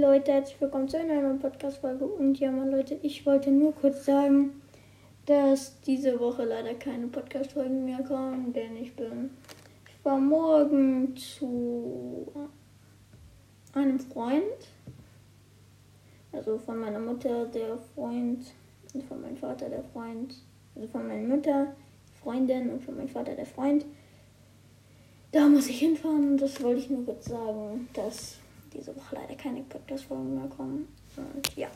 Leute, herzlich willkommen zu einer neuen Podcast-Folge. Und ja, mal Leute, ich wollte nur kurz sagen, dass diese Woche leider keine Podcast-Folgen mehr kommen, denn ich bin. Ich war morgen zu einem Freund. Also von meiner Mutter der Freund und von meinem Vater der Freund. Also von meiner Mutter Freundin und von meinem Vater der Freund. Da muss ich hinfahren. Das wollte ich nur kurz sagen, dass keine Podcast-Folgen mehr kommen. Und ja.